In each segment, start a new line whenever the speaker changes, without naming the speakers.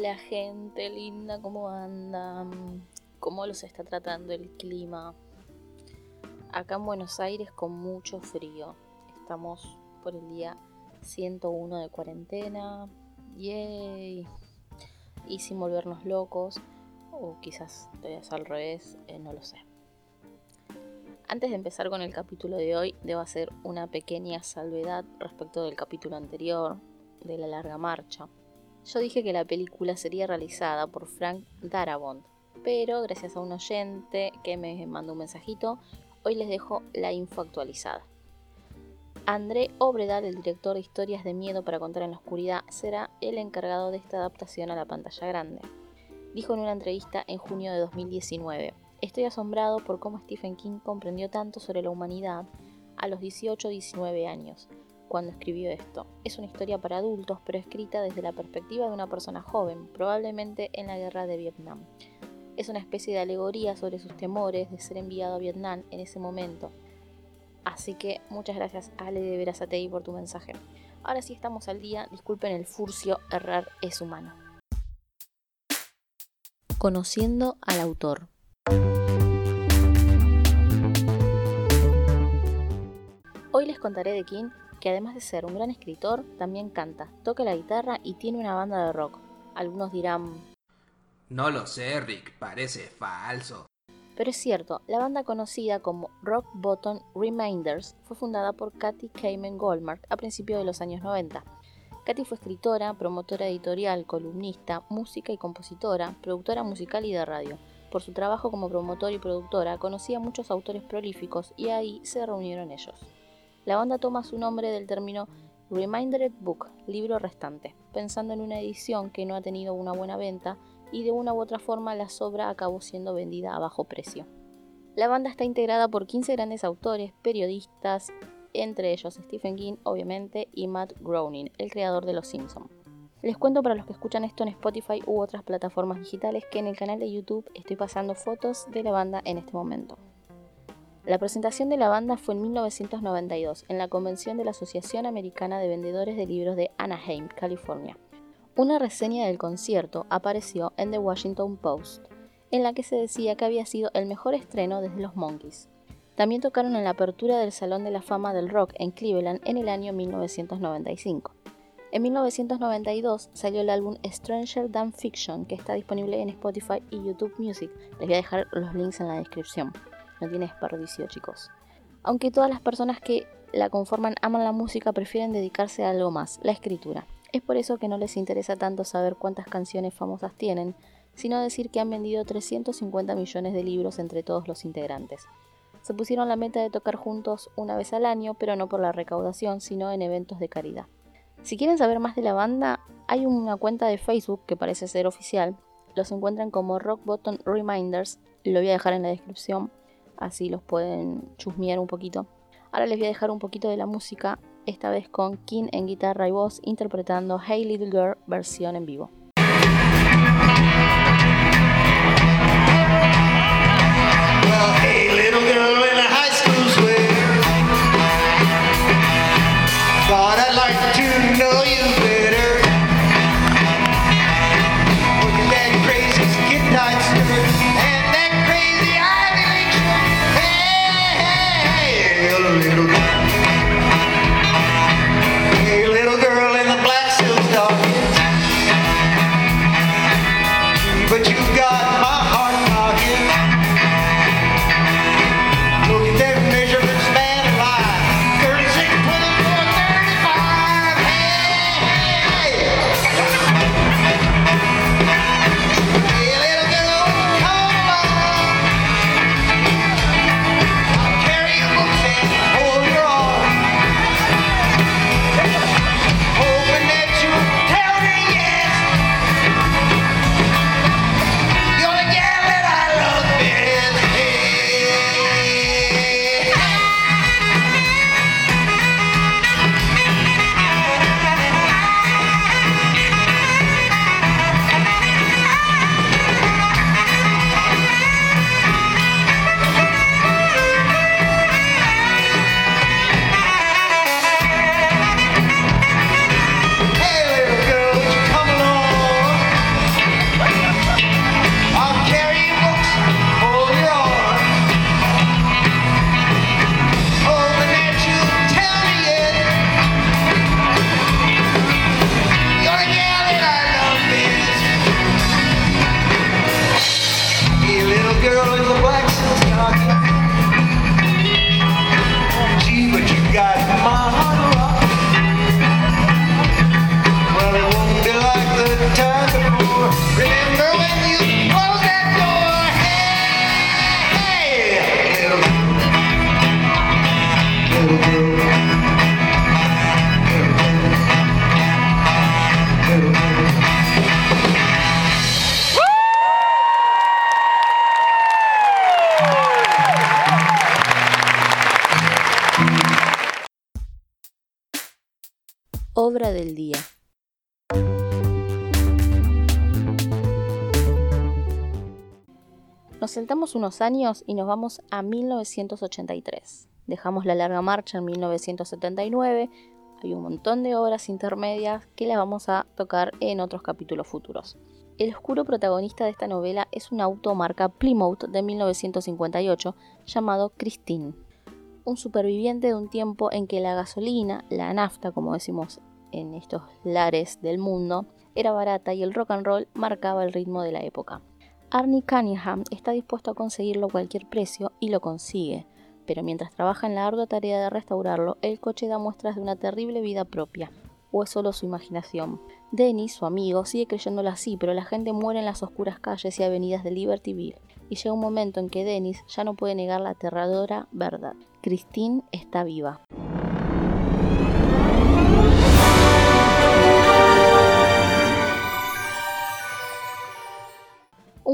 Hola gente linda, ¿cómo andan? ¿Cómo los está tratando el clima? Acá en Buenos Aires con mucho frío. Estamos por el día 101 de cuarentena. Yay. Y sin volvernos locos. O quizás todavía es al revés, eh, no lo sé. Antes de empezar con el capítulo de hoy, debo hacer una pequeña salvedad respecto del capítulo anterior, de la larga marcha. Yo dije que la película sería realizada por Frank Darabont, pero gracias a un oyente que me mandó un mensajito, hoy les dejo la info actualizada. André Obredal, el director de historias de miedo para contar en la oscuridad, será el encargado de esta adaptación a la pantalla grande. Dijo en una entrevista en junio de 2019, Estoy asombrado por cómo Stephen King comprendió tanto sobre la humanidad a los 18-19 años cuando escribió esto. Es una historia para adultos, pero escrita desde la perspectiva de una persona joven, probablemente en la guerra de Vietnam. Es una especie de alegoría sobre sus temores de ser enviado a Vietnam en ese momento. Así que muchas gracias Ale de Verazatei por tu mensaje. Ahora sí estamos al día, disculpen el furcio, errar es humano. Conociendo al autor. Hoy les contaré de King que además de ser un gran escritor, también canta, toca la guitarra y tiene una banda de rock. Algunos dirán...
No lo sé, Rick, parece falso.
Pero es cierto, la banda conocida como Rock Bottom Reminders fue fundada por Katy Kamen Goldmark a principios de los años 90. Katy fue escritora, promotora editorial, columnista, música y compositora, productora musical y de radio. Por su trabajo como promotora y productora, conocía a muchos autores prolíficos y ahí se reunieron ellos. La banda toma su nombre del término Remindered Book, libro restante, pensando en una edición que no ha tenido una buena venta y de una u otra forma la sobra acabó siendo vendida a bajo precio. La banda está integrada por 15 grandes autores, periodistas, entre ellos Stephen King, obviamente, y Matt Groening, el creador de Los Simpson. Les cuento para los que escuchan esto en Spotify u otras plataformas digitales que en el canal de YouTube estoy pasando fotos de la banda en este momento. La presentación de la banda fue en 1992 en la convención de la Asociación Americana de Vendedores de Libros de Anaheim, California. Una reseña del concierto apareció en The Washington Post, en la que se decía que había sido el mejor estreno desde los Monkeys. También tocaron en la apertura del Salón de la Fama del Rock en Cleveland en el año 1995. En 1992 salió el álbum Stranger Than Fiction, que está disponible en Spotify y YouTube Music. Les voy a dejar los links en la descripción no tiene desperdicio, chicos. Aunque todas las personas que la conforman aman la música, prefieren dedicarse a algo más, la escritura. Es por eso que no les interesa tanto saber cuántas canciones famosas tienen, sino decir que han vendido 350 millones de libros entre todos los integrantes. Se pusieron la meta de tocar juntos una vez al año, pero no por la recaudación, sino en eventos de caridad. Si quieren saber más de la banda, hay una cuenta de Facebook que parece ser oficial. Los encuentran como Rock Bottom Reminders, lo voy a dejar en la descripción así los pueden chusmear un poquito. Ahora les voy a dejar un poquito de la música, esta vez con King en guitarra y voz interpretando Hey Little Girl versión en vivo. Del día. Nos sentamos unos años y nos vamos a 1983. Dejamos la larga marcha en 1979. Hay un montón de obras intermedias que las vamos a tocar en otros capítulos futuros. El oscuro protagonista de esta novela es un auto marca Plymouth de 1958 llamado Christine, un superviviente de un tiempo en que la gasolina, la nafta como decimos en estos lares del mundo, era barata y el rock and roll marcaba el ritmo de la época. Arnie Cunningham está dispuesto a conseguirlo a cualquier precio y lo consigue, pero mientras trabaja en la ardua tarea de restaurarlo, el coche da muestras de una terrible vida propia. ¿O es solo su imaginación? Dennis, su amigo, sigue creyéndolo así, pero la gente muere en las oscuras calles y avenidas de Libertyville, y llega un momento en que Dennis ya no puede negar la aterradora verdad. Christine está viva.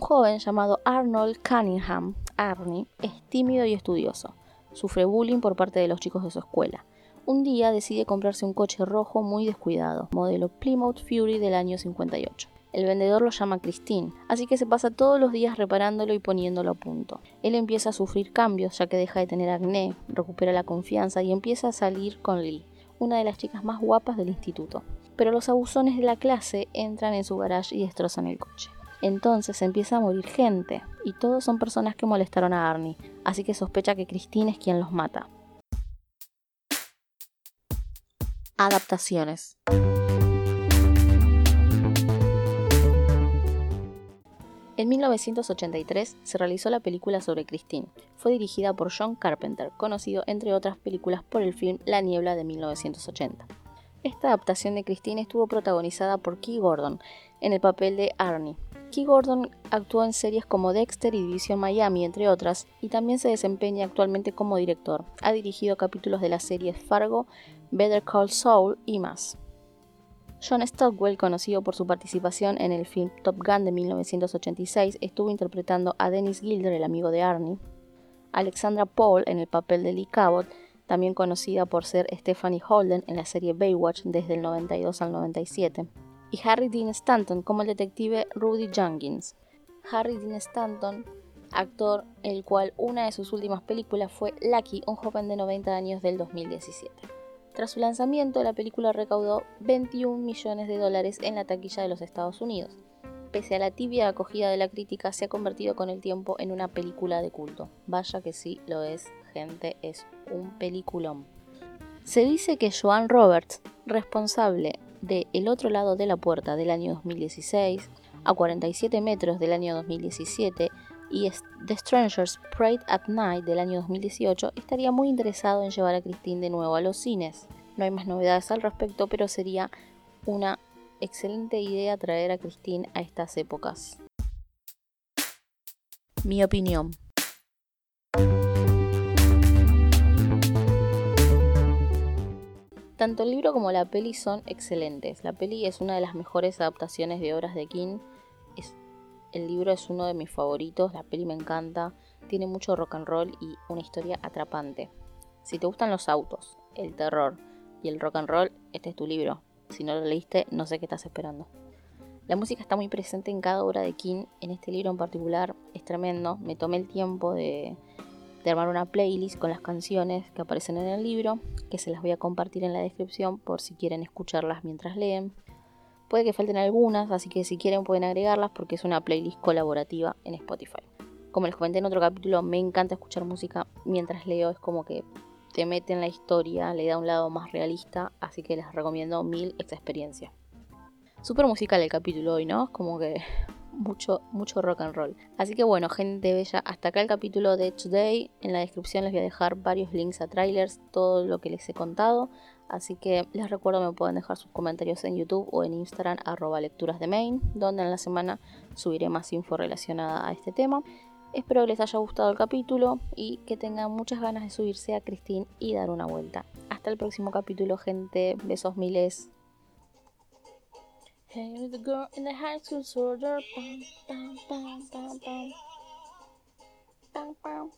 Un joven llamado Arnold Cunningham, Arnie, es tímido y estudioso. Sufre bullying por parte de los chicos de su escuela. Un día decide comprarse un coche rojo muy descuidado, modelo Plymouth Fury del año 58. El vendedor lo llama Christine, así que se pasa todos los días reparándolo y poniéndolo a punto. Él empieza a sufrir cambios ya que deja de tener acné, recupera la confianza y empieza a salir con Lee, una de las chicas más guapas del instituto. Pero los abusones de la clase entran en su garage y destrozan el coche. Entonces empieza a morir gente, y todos son personas que molestaron a Arnie, así que sospecha que Christine es quien los mata. Adaptaciones. En 1983 se realizó la película sobre Christine. Fue dirigida por John Carpenter, conocido entre otras películas por el film La Niebla de 1980. Esta adaptación de Christine estuvo protagonizada por Key Gordon en el papel de Arnie. Key Gordon actuó en series como Dexter y División Miami, entre otras, y también se desempeña actualmente como director. Ha dirigido capítulos de las series Fargo, Better Call Saul y más. John Stockwell, conocido por su participación en el film Top Gun de 1986, estuvo interpretando a Dennis Gilder, el amigo de Arnie. Alexandra Paul en el papel de Lee Cabot, también conocida por ser Stephanie Holden en la serie Baywatch desde el 92 al 97. Y Harry Dean Stanton como el detective Rudy Jenkins. Harry Dean Stanton, actor el cual una de sus últimas películas fue Lucky, un joven de 90 años del 2017. Tras su lanzamiento, la película recaudó 21 millones de dólares en la taquilla de los Estados Unidos. Pese a la tibia acogida de la crítica, se ha convertido con el tiempo en una película de culto. Vaya que sí lo es, gente, es un peliculón. Se dice que Joan Roberts, responsable de El otro lado de la puerta del año 2016, A 47 metros del año 2017 y The Strangers Prayed at Night del año 2018, estaría muy interesado en llevar a Christine de nuevo a los cines. No hay más novedades al respecto, pero sería una excelente idea traer a Christine a estas épocas. Mi opinión. Tanto el libro como la peli son excelentes. La peli es una de las mejores adaptaciones de obras de King. El libro es uno de mis favoritos, la peli me encanta, tiene mucho rock and roll y una historia atrapante. Si te gustan los autos, el terror y el rock and roll, este es tu libro. Si no lo leíste, no sé qué estás esperando. La música está muy presente en cada obra de King, en este libro en particular es tremendo. Me tomé el tiempo de, de armar una playlist con las canciones que aparecen en el libro, que se las voy a compartir en la descripción por si quieren escucharlas mientras leen. Puede que falten algunas, así que si quieren pueden agregarlas porque es una playlist colaborativa en Spotify. Como les comenté en otro capítulo, me encanta escuchar música mientras leo, es como que te mete en la historia, le da un lado más realista, así que les recomiendo mil esta experiencia. Súper musical el capítulo hoy, ¿no? Es como que mucho, mucho rock and roll. Así que bueno, gente bella, hasta acá el capítulo de Today. En la descripción les voy a dejar varios links a trailers, todo lo que les he contado. Así que les recuerdo me pueden dejar sus comentarios en YouTube o en Instagram arroba lecturas de main, donde en la semana subiré más info relacionada a este tema. Espero que les haya gustado el capítulo y que tengan muchas ganas de subirse a Christine y dar una vuelta. Hasta el próximo capítulo, gente. Besos miles. Hey, the girl in the high school soldier. Bum, bum, bum, bum, bum. Bum, bum.